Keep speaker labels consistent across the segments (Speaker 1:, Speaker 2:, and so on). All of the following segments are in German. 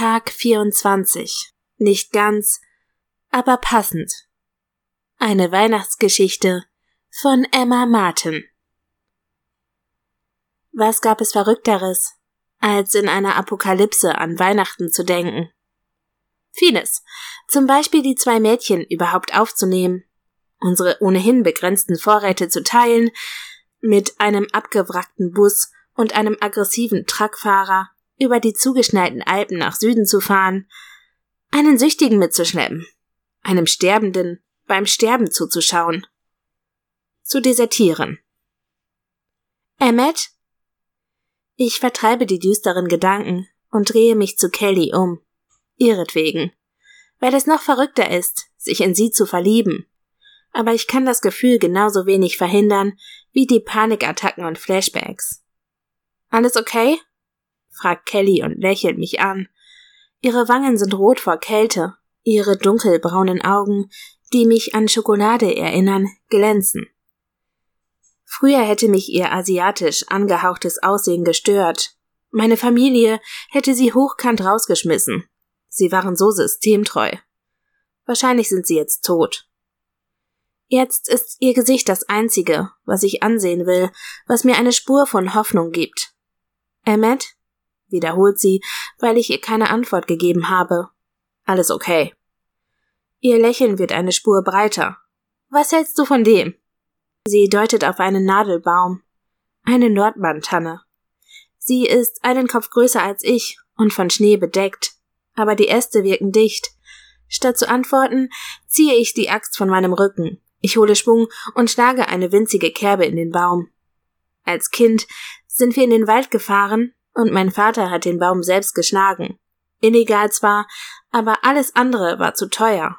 Speaker 1: Tag 24. Nicht ganz, aber passend. Eine Weihnachtsgeschichte von Emma Martin. Was gab es Verrückteres, als in einer Apokalypse an Weihnachten zu denken? Vieles. Zum Beispiel die zwei Mädchen überhaupt aufzunehmen, unsere ohnehin begrenzten Vorräte zu teilen, mit einem abgewrackten Bus und einem aggressiven Truckfahrer über die zugeschneiten Alpen nach Süden zu fahren, einen Süchtigen mitzuschleppen, einem Sterbenden beim Sterben zuzuschauen, zu desertieren. Emmet? Ich vertreibe die düsteren Gedanken und drehe mich zu Kelly um, ihretwegen, weil es noch verrückter ist, sich in sie zu verlieben. Aber ich kann das Gefühl genauso wenig verhindern wie die Panikattacken und Flashbacks. Alles okay? Fragt Kelly und lächelt mich an. Ihre Wangen sind rot vor Kälte, ihre dunkelbraunen Augen, die mich an Schokolade erinnern, glänzen. Früher hätte mich ihr asiatisch angehauchtes Aussehen gestört. Meine Familie hätte sie hochkant rausgeschmissen. Sie waren so systemtreu. Wahrscheinlich sind sie jetzt tot. Jetzt ist ihr Gesicht das einzige, was ich ansehen will, was mir eine Spur von Hoffnung gibt. Emmet? Wiederholt sie, weil ich ihr keine Antwort gegeben habe. Alles okay. Ihr Lächeln wird eine Spur breiter. Was hältst du von dem? Sie deutet auf einen Nadelbaum. Eine Nordmantanne. Sie ist einen Kopf größer als ich und von Schnee bedeckt, aber die Äste wirken dicht. Statt zu antworten, ziehe ich die Axt von meinem Rücken. Ich hole Schwung und schlage eine winzige Kerbe in den Baum. Als Kind sind wir in den Wald gefahren und mein Vater hat den Baum selbst geschlagen. Illegal zwar, aber alles andere war zu teuer.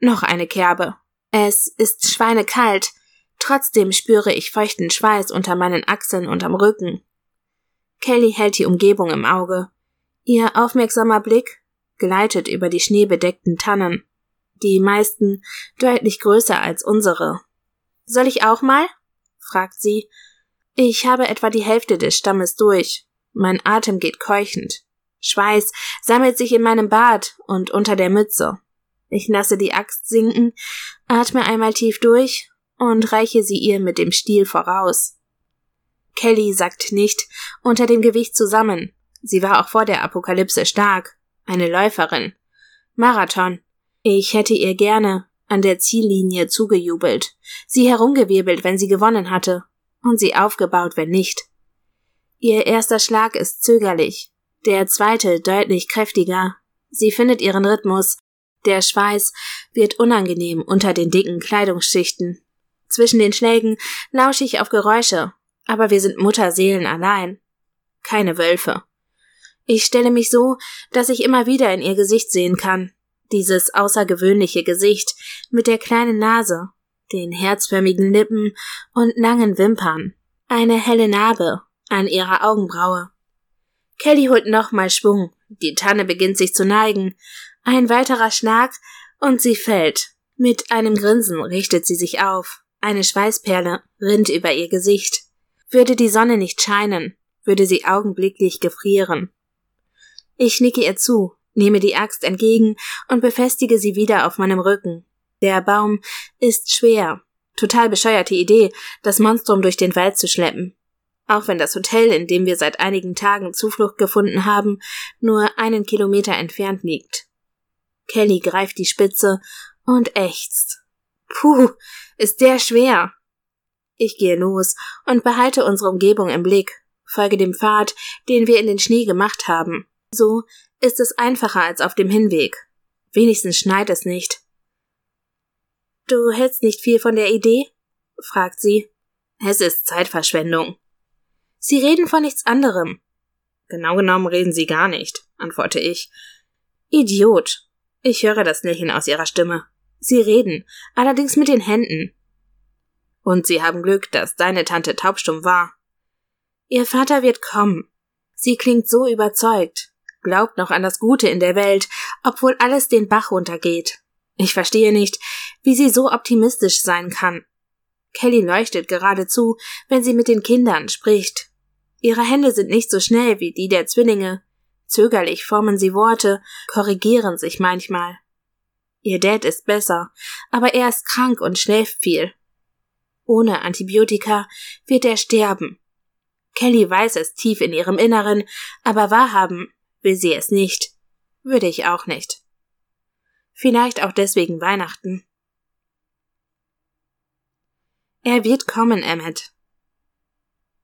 Speaker 1: Noch eine Kerbe. Es ist schweinekalt, trotzdem spüre ich feuchten Schweiß unter meinen Achseln und am Rücken. Kelly hält die Umgebung im Auge. Ihr aufmerksamer Blick gleitet über die schneebedeckten Tannen, die meisten deutlich größer als unsere. Soll ich auch mal? fragt sie. Ich habe etwa die Hälfte des Stammes durch. Mein Atem geht keuchend. Schweiß sammelt sich in meinem Bart und unter der Mütze. Ich lasse die Axt sinken, atme einmal tief durch und reiche sie ihr mit dem Stiel voraus. Kelly sackt nicht unter dem Gewicht zusammen. Sie war auch vor der Apokalypse stark. Eine Läuferin. Marathon. Ich hätte ihr gerne an der Ziellinie zugejubelt, sie herumgewirbelt, wenn sie gewonnen hatte, und sie aufgebaut, wenn nicht. Ihr erster Schlag ist zögerlich, der zweite deutlich kräftiger. Sie findet ihren Rhythmus. Der Schweiß wird unangenehm unter den dicken Kleidungsschichten. Zwischen den Schlägen lausche ich auf Geräusche, aber wir sind Mutterseelen allein. Keine Wölfe. Ich stelle mich so, dass ich immer wieder in ihr Gesicht sehen kann. Dieses außergewöhnliche Gesicht mit der kleinen Nase, den herzförmigen Lippen und langen Wimpern. Eine helle Narbe an ihrer Augenbraue. Kelly holt nochmal Schwung. Die Tanne beginnt sich zu neigen. Ein weiterer Schlag und sie fällt. Mit einem Grinsen richtet sie sich auf. Eine Schweißperle rinnt über ihr Gesicht. Würde die Sonne nicht scheinen, würde sie augenblicklich gefrieren. Ich nicke ihr zu, nehme die Axt entgegen und befestige sie wieder auf meinem Rücken. Der Baum ist schwer. Total bescheuerte Idee, das Monstrum durch den Wald zu schleppen auch wenn das Hotel, in dem wir seit einigen Tagen Zuflucht gefunden haben, nur einen Kilometer entfernt liegt. Kelly greift die Spitze und ächzt. Puh, ist der schwer. Ich gehe los und behalte unsere Umgebung im Blick, folge dem Pfad, den wir in den Schnee gemacht haben. So ist es einfacher als auf dem Hinweg. Wenigstens schneit es nicht. Du hältst nicht viel von der Idee? fragt sie. Es ist Zeitverschwendung. Sie reden von nichts anderem. Genau genommen reden Sie gar nicht, antworte ich. Idiot. Ich höre das Lächeln aus Ihrer Stimme. Sie reden, allerdings mit den Händen. Und Sie haben Glück, dass deine Tante taubstumm war. Ihr Vater wird kommen. Sie klingt so überzeugt, glaubt noch an das Gute in der Welt, obwohl alles den Bach runtergeht. Ich verstehe nicht, wie sie so optimistisch sein kann. Kelly leuchtet geradezu, wenn sie mit den Kindern spricht. Ihre Hände sind nicht so schnell wie die der Zwillinge. Zögerlich formen sie Worte, korrigieren sich manchmal. Ihr Dad ist besser, aber er ist krank und schläft viel. Ohne Antibiotika wird er sterben. Kelly weiß es tief in ihrem Inneren, aber wahrhaben will sie es nicht. Würde ich auch nicht. Vielleicht auch deswegen Weihnachten. Er wird kommen, Emmet.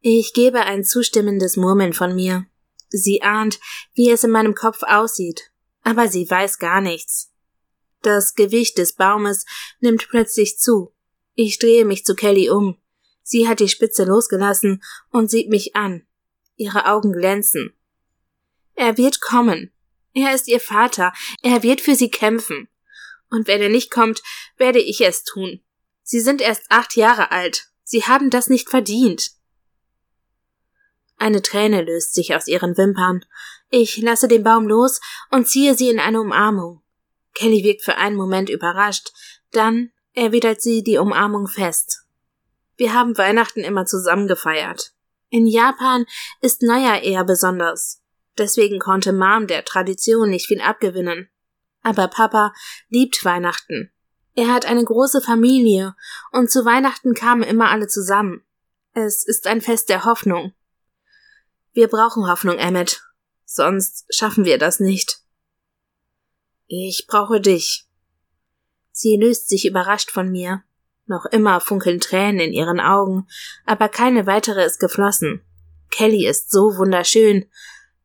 Speaker 1: Ich gebe ein zustimmendes Murmeln von mir. Sie ahnt, wie es in meinem Kopf aussieht, aber sie weiß gar nichts. Das Gewicht des Baumes nimmt plötzlich zu. Ich drehe mich zu Kelly um. Sie hat die Spitze losgelassen und sieht mich an. Ihre Augen glänzen. Er wird kommen. Er ist ihr Vater. Er wird für sie kämpfen. Und wenn er nicht kommt, werde ich es tun. Sie sind erst acht Jahre alt. Sie haben das nicht verdient. Eine Träne löst sich aus ihren Wimpern. Ich lasse den Baum los und ziehe sie in eine Umarmung. Kelly wirkt für einen Moment überrascht, dann erwidert sie die Umarmung fest. Wir haben Weihnachten immer zusammen gefeiert. In Japan ist Neujahr eher besonders. Deswegen konnte Mom der Tradition nicht viel abgewinnen. Aber Papa liebt Weihnachten. Er hat eine große Familie und zu Weihnachten kamen immer alle zusammen. Es ist ein Fest der Hoffnung. Wir brauchen Hoffnung, Emmet. Sonst schaffen wir das nicht. Ich brauche dich. Sie löst sich überrascht von mir. Noch immer funkeln Tränen in ihren Augen, aber keine weitere ist geflossen. Kelly ist so wunderschön.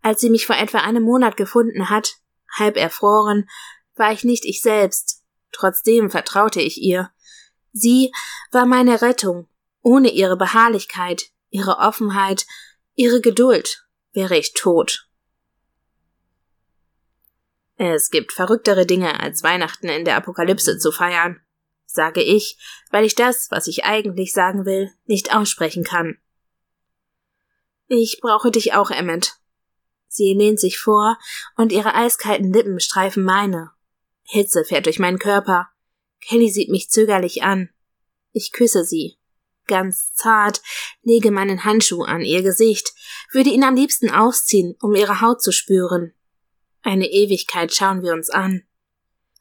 Speaker 1: Als sie mich vor etwa einem Monat gefunden hat, halb erfroren, war ich nicht ich selbst. Trotzdem vertraute ich ihr. Sie war meine Rettung. Ohne ihre Beharrlichkeit, ihre Offenheit, ihre Geduld wäre ich tot. Es gibt verrücktere Dinge, als Weihnachten in der Apokalypse zu feiern, sage ich, weil ich das, was ich eigentlich sagen will, nicht aussprechen kann. Ich brauche dich auch, Emmet. Sie lehnt sich vor, und ihre eiskalten Lippen streifen meine. Hitze fährt durch meinen Körper. Kelly sieht mich zögerlich an. Ich küsse sie. Ganz zart, lege meinen Handschuh an ihr Gesicht, würde ihn am liebsten ausziehen, um ihre Haut zu spüren. Eine Ewigkeit schauen wir uns an.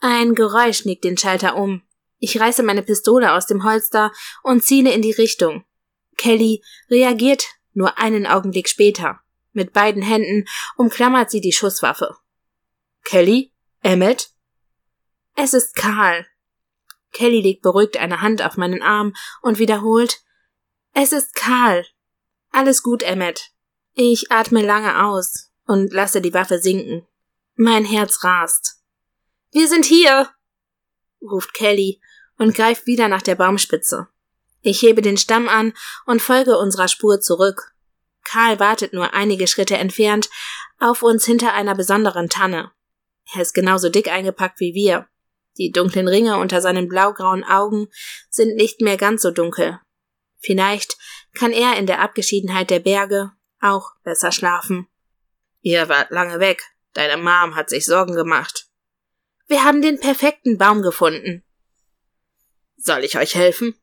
Speaker 1: Ein Geräusch nickt den Schalter um. Ich reiße meine Pistole aus dem Holster und ziele in die Richtung. Kelly reagiert nur einen Augenblick später. Mit beiden Händen umklammert sie die Schusswaffe. Kelly? Emmet? Es ist Karl. Kelly legt beruhigt eine Hand auf meinen Arm und wiederholt Es ist Karl. Alles gut, Emmet. Ich atme lange aus und lasse die Waffe sinken. Mein Herz rast. Wir sind hier, ruft Kelly und greift wieder nach der Baumspitze. Ich hebe den Stamm an und folge unserer Spur zurück. Karl wartet nur einige Schritte entfernt auf uns hinter einer besonderen Tanne. Er ist genauso dick eingepackt wie wir. Die dunklen Ringe unter seinen blaugrauen Augen sind nicht mehr ganz so dunkel. Vielleicht kann er in der Abgeschiedenheit der Berge auch besser schlafen. Ihr wart lange weg, Deine Mom hat sich Sorgen gemacht. Wir haben den perfekten Baum gefunden. Soll ich euch helfen?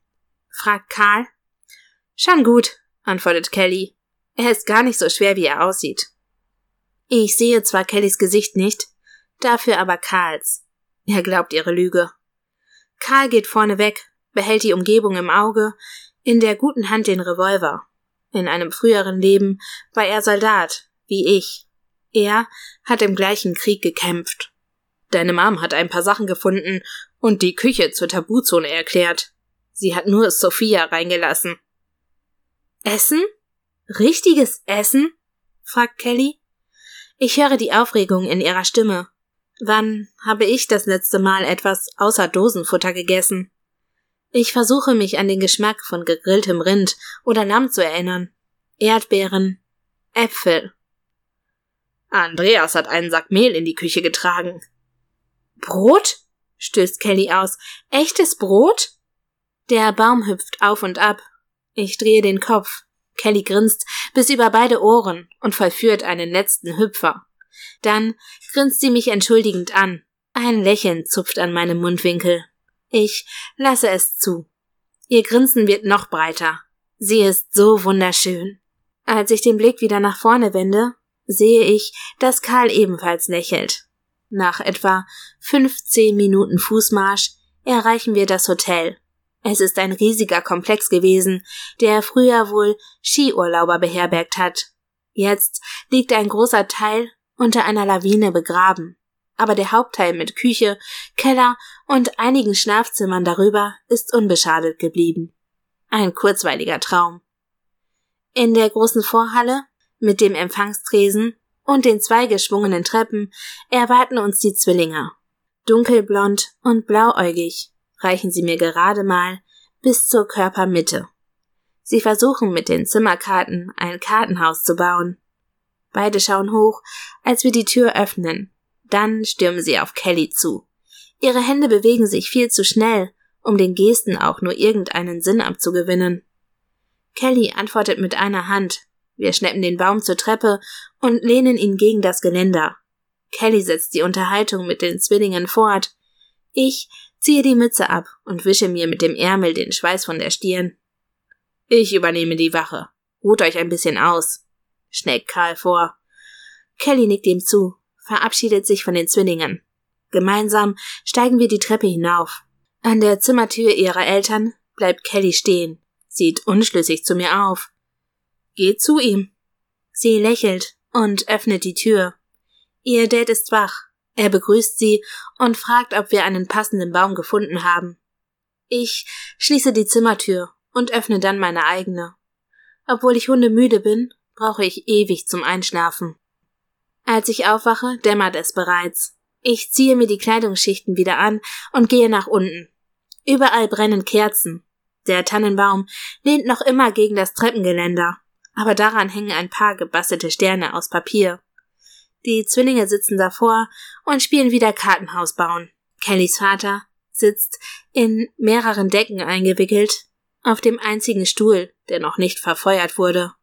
Speaker 1: fragt Karl. Schon gut, antwortet Kelly. Er ist gar nicht so schwer, wie er aussieht. Ich sehe zwar Kellys Gesicht nicht, dafür aber Karls. Er glaubt ihre Lüge. Karl geht vorne weg, behält die Umgebung im Auge, in der guten Hand den Revolver. In einem früheren Leben war er Soldat, wie ich, er hat im gleichen Krieg gekämpft. Deine Mom hat ein paar Sachen gefunden und die Küche zur Tabuzone erklärt. Sie hat nur Sophia reingelassen. Essen? Richtiges Essen? fragt Kelly. Ich höre die Aufregung in ihrer Stimme. Wann habe ich das letzte Mal etwas außer Dosenfutter gegessen? Ich versuche mich an den Geschmack von gegrilltem Rind oder Lamm zu erinnern. Erdbeeren, Äpfel, Andreas hat einen Sack Mehl in die Küche getragen. Brot? stößt Kelly aus. Echtes Brot? Der Baum hüpft auf und ab. Ich drehe den Kopf. Kelly grinst bis über beide Ohren und vollführt einen letzten Hüpfer. Dann grinst sie mich entschuldigend an. Ein Lächeln zupft an meinem Mundwinkel. Ich lasse es zu. Ihr Grinsen wird noch breiter. Sie ist so wunderschön. Als ich den Blick wieder nach vorne wende, sehe ich, dass Karl ebenfalls lächelt. Nach etwa 15 Minuten Fußmarsch erreichen wir das Hotel. Es ist ein riesiger Komplex gewesen, der früher wohl Skiurlauber beherbergt hat. Jetzt liegt ein großer Teil unter einer Lawine begraben. Aber der Hauptteil mit Küche, Keller und einigen Schlafzimmern darüber ist unbeschadet geblieben. Ein kurzweiliger Traum. In der großen Vorhalle mit dem Empfangstresen und den zwei geschwungenen Treppen erwarten uns die Zwillinge. Dunkelblond und blauäugig reichen sie mir gerade mal bis zur Körpermitte. Sie versuchen mit den Zimmerkarten ein Kartenhaus zu bauen. Beide schauen hoch, als wir die Tür öffnen. Dann stürmen sie auf Kelly zu. Ihre Hände bewegen sich viel zu schnell, um den Gesten auch nur irgendeinen Sinn abzugewinnen. Kelly antwortet mit einer Hand. Wir schleppen den Baum zur Treppe und lehnen ihn gegen das Geländer. Kelly setzt die Unterhaltung mit den Zwillingen fort. Ich ziehe die Mütze ab und wische mir mit dem Ärmel den Schweiß von der Stirn. Ich übernehme die Wache. Ruht euch ein bisschen aus, schlägt Karl vor. Kelly nickt ihm zu, verabschiedet sich von den Zwillingen. Gemeinsam steigen wir die Treppe hinauf. An der Zimmertür ihrer Eltern bleibt Kelly stehen, sieht unschlüssig zu mir auf. Geht zu ihm. Sie lächelt und öffnet die Tür. Ihr Dad ist wach. Er begrüßt sie und fragt, ob wir einen passenden Baum gefunden haben. Ich schließe die Zimmertür und öffne dann meine eigene. Obwohl ich hundemüde bin, brauche ich ewig zum Einschlafen. Als ich aufwache, dämmert es bereits. Ich ziehe mir die Kleidungsschichten wieder an und gehe nach unten. Überall brennen Kerzen. Der Tannenbaum lehnt noch immer gegen das Treppengeländer, aber daran hängen ein paar gebastelte Sterne aus Papier. Die Zwillinge sitzen davor und spielen wieder Kartenhaus bauen. Kellys Vater sitzt in mehreren Decken eingewickelt auf dem einzigen Stuhl, der noch nicht verfeuert wurde.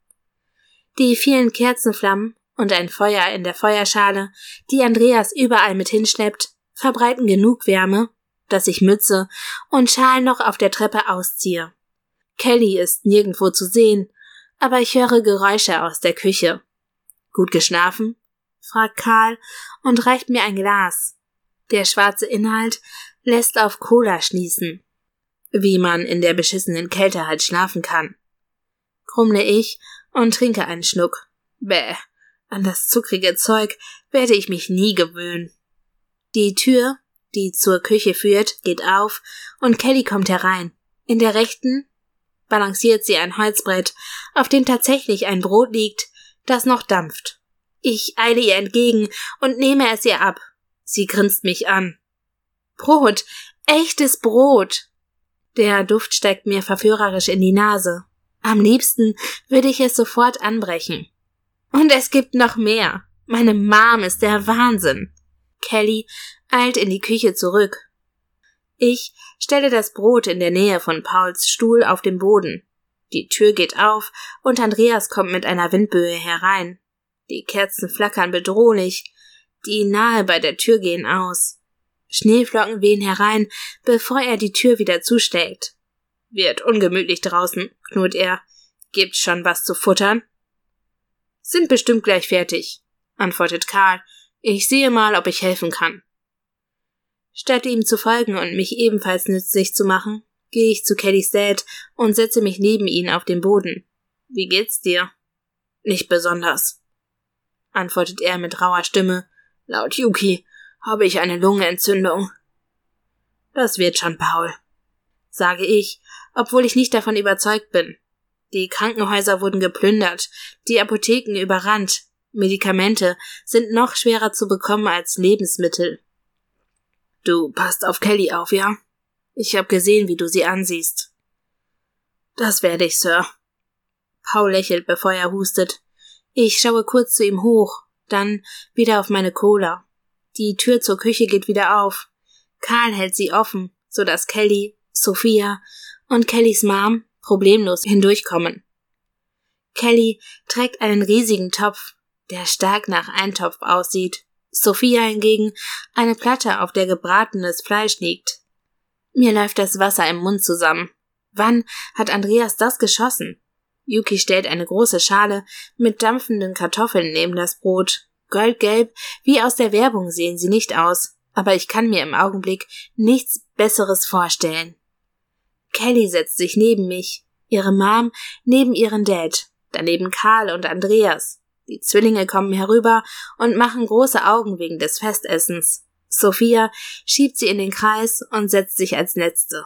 Speaker 1: Die vielen Kerzenflammen und ein Feuer in der Feuerschale, die Andreas überall mit hinschleppt, verbreiten genug Wärme, dass ich Mütze und Schal noch auf der Treppe ausziehe. Kelly ist nirgendwo zu sehen, aber ich höre Geräusche aus der Küche. Gut geschlafen? fragt Karl und reicht mir ein Glas. Der schwarze Inhalt lässt auf Cola schließen. Wie man in der beschissenen Kälte halt schlafen kann. Krummle ich und trinke einen Schluck. Bäh, an das zuckrige Zeug werde ich mich nie gewöhnen. Die Tür, die zur Küche führt, geht auf und Kelly kommt herein. In der rechten balanciert sie ein Holzbrett, auf dem tatsächlich ein Brot liegt, das noch dampft. Ich eile ihr entgegen und nehme es ihr ab. Sie grinst mich an. Brot, echtes Brot. Der Duft steigt mir verführerisch in die Nase. Am liebsten würde ich es sofort anbrechen. Und es gibt noch mehr. Meine Mom ist der Wahnsinn. Kelly eilt in die Küche zurück. Ich stelle das Brot in der Nähe von Pauls Stuhl auf den Boden. Die Tür geht auf und Andreas kommt mit einer Windböe herein. Die Kerzen flackern bedrohlich, die nahe bei der Tür gehen aus. Schneeflocken wehen herein, bevor er die Tür wieder zuschlägt. Wird ungemütlich draußen, knurrt er. Gibt's schon was zu futtern? Sind bestimmt gleich fertig, antwortet Karl. Ich sehe mal, ob ich helfen kann. Statt ihm zu folgen und mich ebenfalls nützlich zu machen, gehe ich zu Kellys Dad und setze mich neben ihn auf den Boden. Wie geht's dir? Nicht besonders antwortet er mit rauer Stimme. Laut Yuki habe ich eine Lungenentzündung. Das wird schon, Paul, sage ich, obwohl ich nicht davon überzeugt bin. Die Krankenhäuser wurden geplündert, die Apotheken überrannt, Medikamente sind noch schwerer zu bekommen als Lebensmittel. Du passt auf Kelly auf, ja? Ich hab gesehen, wie du sie ansiehst. Das werde ich, Sir. Paul lächelt, bevor er hustet. Ich schaue kurz zu ihm hoch, dann wieder auf meine Cola. Die Tür zur Küche geht wieder auf. Karl hält sie offen, so dass Kelly, Sophia und Kellys Mom problemlos hindurchkommen. Kelly trägt einen riesigen Topf, der stark nach Eintopf aussieht. Sophia hingegen eine Platte, auf der gebratenes Fleisch liegt. Mir läuft das Wasser im Mund zusammen. Wann hat Andreas das geschossen? Yuki stellt eine große Schale mit dampfenden Kartoffeln neben das Brot. Goldgelb, wie aus der Werbung sehen sie nicht aus, aber ich kann mir im Augenblick nichts Besseres vorstellen. Kelly setzt sich neben mich, ihre Mom neben ihren Dad, daneben Karl und Andreas. Die Zwillinge kommen herüber und machen große Augen wegen des Festessens. Sophia schiebt sie in den Kreis und setzt sich als Letzte.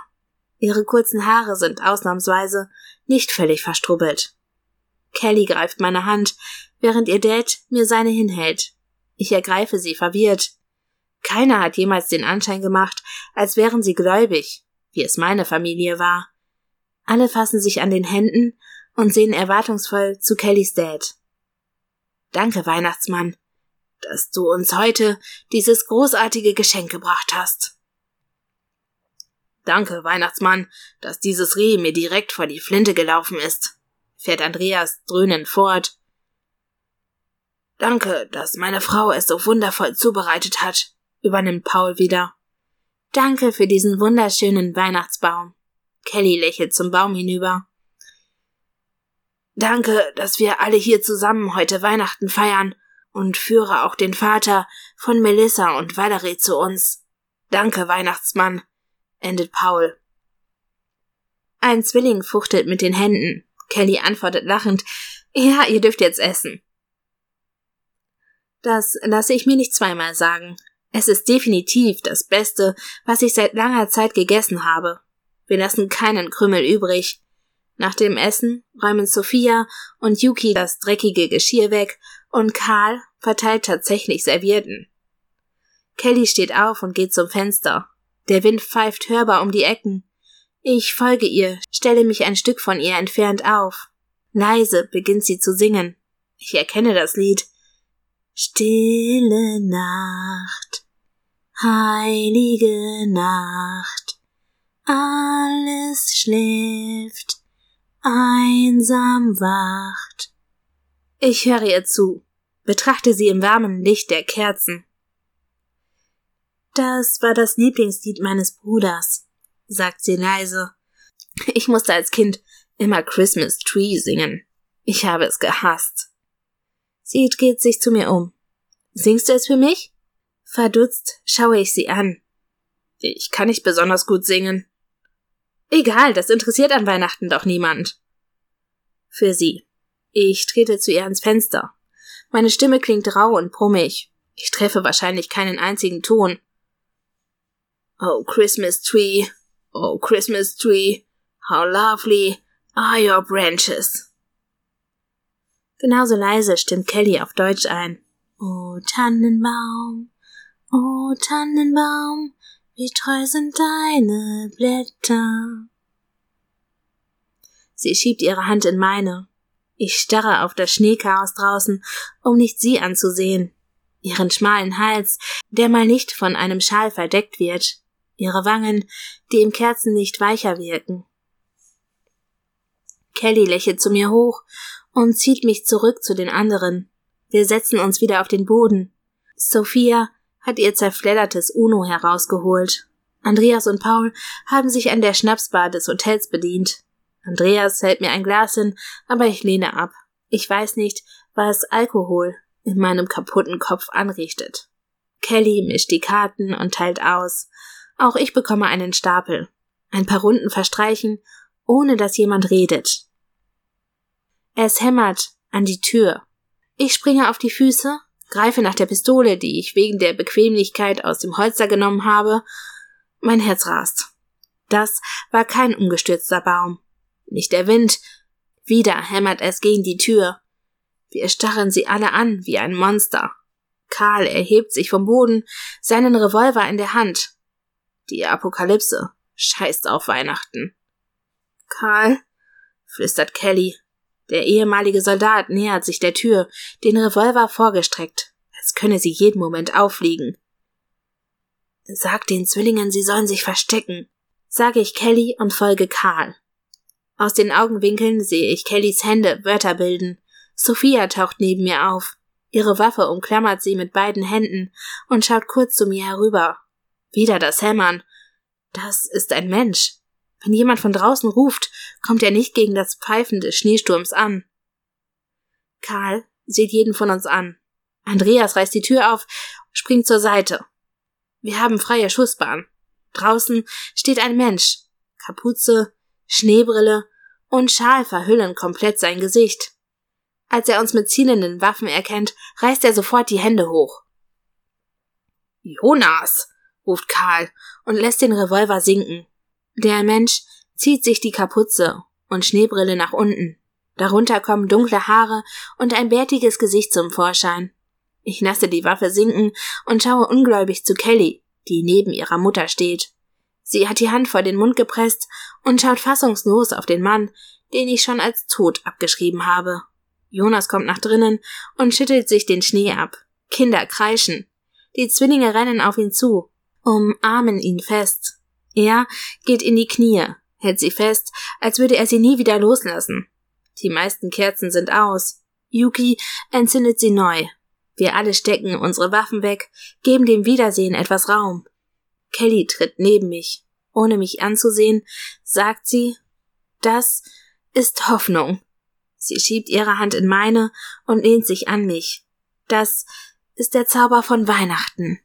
Speaker 1: Ihre kurzen Haare sind ausnahmsweise nicht völlig verstrubbelt. Kelly greift meine Hand, während ihr Dad mir seine hinhält. Ich ergreife sie verwirrt. Keiner hat jemals den Anschein gemacht, als wären sie gläubig, wie es meine Familie war. Alle fassen sich an den Händen und sehen erwartungsvoll zu Kellys Dad. Danke, Weihnachtsmann, dass du uns heute dieses großartige Geschenk gebracht hast. Danke, Weihnachtsmann, dass dieses Reh mir direkt vor die Flinte gelaufen ist, fährt Andreas dröhnend fort. Danke, dass meine Frau es so wundervoll zubereitet hat, übernimmt Paul wieder. Danke für diesen wunderschönen Weihnachtsbaum. Kelly lächelt zum Baum hinüber. Danke, dass wir alle hier zusammen heute Weihnachten feiern und führe auch den Vater von Melissa und Valerie zu uns. Danke, Weihnachtsmann, endet Paul. Ein Zwilling fuchtelt mit den Händen. Kelly antwortet lachend, ja, ihr dürft jetzt essen. Das lasse ich mir nicht zweimal sagen. Es ist definitiv das Beste, was ich seit langer Zeit gegessen habe. Wir lassen keinen Krümel übrig. Nach dem Essen räumen Sophia und Yuki das dreckige Geschirr weg und Karl verteilt tatsächlich Servierten. Kelly steht auf und geht zum Fenster. Der Wind pfeift hörbar um die Ecken. Ich folge ihr, stelle mich ein Stück von ihr entfernt auf. Leise beginnt sie zu singen. Ich erkenne das Lied. Stille Nacht, heilige Nacht, alles schläft, einsam wacht. Ich höre ihr zu, betrachte sie im warmen Licht der Kerzen. Das war das Lieblingslied meines Bruders, sagt sie leise. Ich musste als Kind immer Christmas Tree singen. Ich habe es gehasst. Sie geht sich zu mir um. Singst du es für mich? Verdutzt schaue ich sie an. Ich kann nicht besonders gut singen. Egal, das interessiert an Weihnachten doch niemand. Für sie. Ich trete zu ihr ans Fenster. Meine Stimme klingt rau und brummig. Ich treffe wahrscheinlich keinen einzigen Ton. Oh Christmas tree, oh Christmas tree, how lovely are your branches. Genauso leise stimmt Kelly auf Deutsch ein. Oh Tannenbaum, oh Tannenbaum, wie treu sind deine Blätter. Sie schiebt ihre Hand in meine. Ich starre auf das Schneechaos draußen, um nicht sie anzusehen. Ihren schmalen Hals, der mal nicht von einem Schal verdeckt wird, ihre Wangen, die im Kerzenlicht weicher wirken. Kelly lächelt zu mir hoch und zieht mich zurück zu den anderen. Wir setzen uns wieder auf den Boden. Sophia hat ihr zerfleddertes Uno herausgeholt. Andreas und Paul haben sich an der Schnapsbar des Hotels bedient. Andreas hält mir ein Glas hin, aber ich lehne ab. Ich weiß nicht, was Alkohol in meinem kaputten Kopf anrichtet. Kelly mischt die Karten und teilt aus. Auch ich bekomme einen Stapel. Ein paar Runden verstreichen, ohne dass jemand redet. Es hämmert an die Tür. Ich springe auf die Füße, greife nach der Pistole, die ich wegen der Bequemlichkeit aus dem Holster genommen habe. Mein Herz rast. Das war kein umgestürzter Baum. Nicht der Wind. Wieder hämmert es gegen die Tür. Wir starren sie alle an wie ein Monster. Karl erhebt sich vom Boden, seinen Revolver in der Hand. Die Apokalypse scheißt auf Weihnachten. Karl, flüstert Kelly. Der ehemalige Soldat nähert sich der Tür, den Revolver vorgestreckt, als könne sie jeden Moment auffliegen. Sag den Zwillingen, sie sollen sich verstecken, sage ich Kelly und folge Karl. Aus den Augenwinkeln sehe ich Kellys Hände Wörter bilden. Sophia taucht neben mir auf. Ihre Waffe umklammert sie mit beiden Händen und schaut kurz zu mir herüber. Wieder das Hämmern. Das ist ein Mensch. Wenn jemand von draußen ruft, kommt er nicht gegen das Pfeifen des Schneesturms an. Karl sieht jeden von uns an. Andreas reißt die Tür auf, springt zur Seite. Wir haben freie Schussbahn. Draußen steht ein Mensch. Kapuze, Schneebrille und Schal verhüllen komplett sein Gesicht. Als er uns mit zielenden Waffen erkennt, reißt er sofort die Hände hoch. Jonas, ruft Karl und lässt den Revolver sinken. Der Mensch zieht sich die Kapuze und Schneebrille nach unten. Darunter kommen dunkle Haare und ein bärtiges Gesicht zum Vorschein. Ich lasse die Waffe sinken und schaue ungläubig zu Kelly, die neben ihrer Mutter steht. Sie hat die Hand vor den Mund gepresst und schaut fassungslos auf den Mann, den ich schon als tot abgeschrieben habe. Jonas kommt nach drinnen und schüttelt sich den Schnee ab. Kinder kreischen. Die Zwillinge rennen auf ihn zu, umarmen ihn fest. Er geht in die Knie, hält sie fest, als würde er sie nie wieder loslassen. Die meisten Kerzen sind aus. Yuki entzündet sie neu. Wir alle stecken unsere Waffen weg, geben dem Wiedersehen etwas Raum. Kelly tritt neben mich. Ohne mich anzusehen, sagt sie, das ist Hoffnung. Sie schiebt ihre Hand in meine und lehnt sich an mich. Das ist der Zauber von Weihnachten.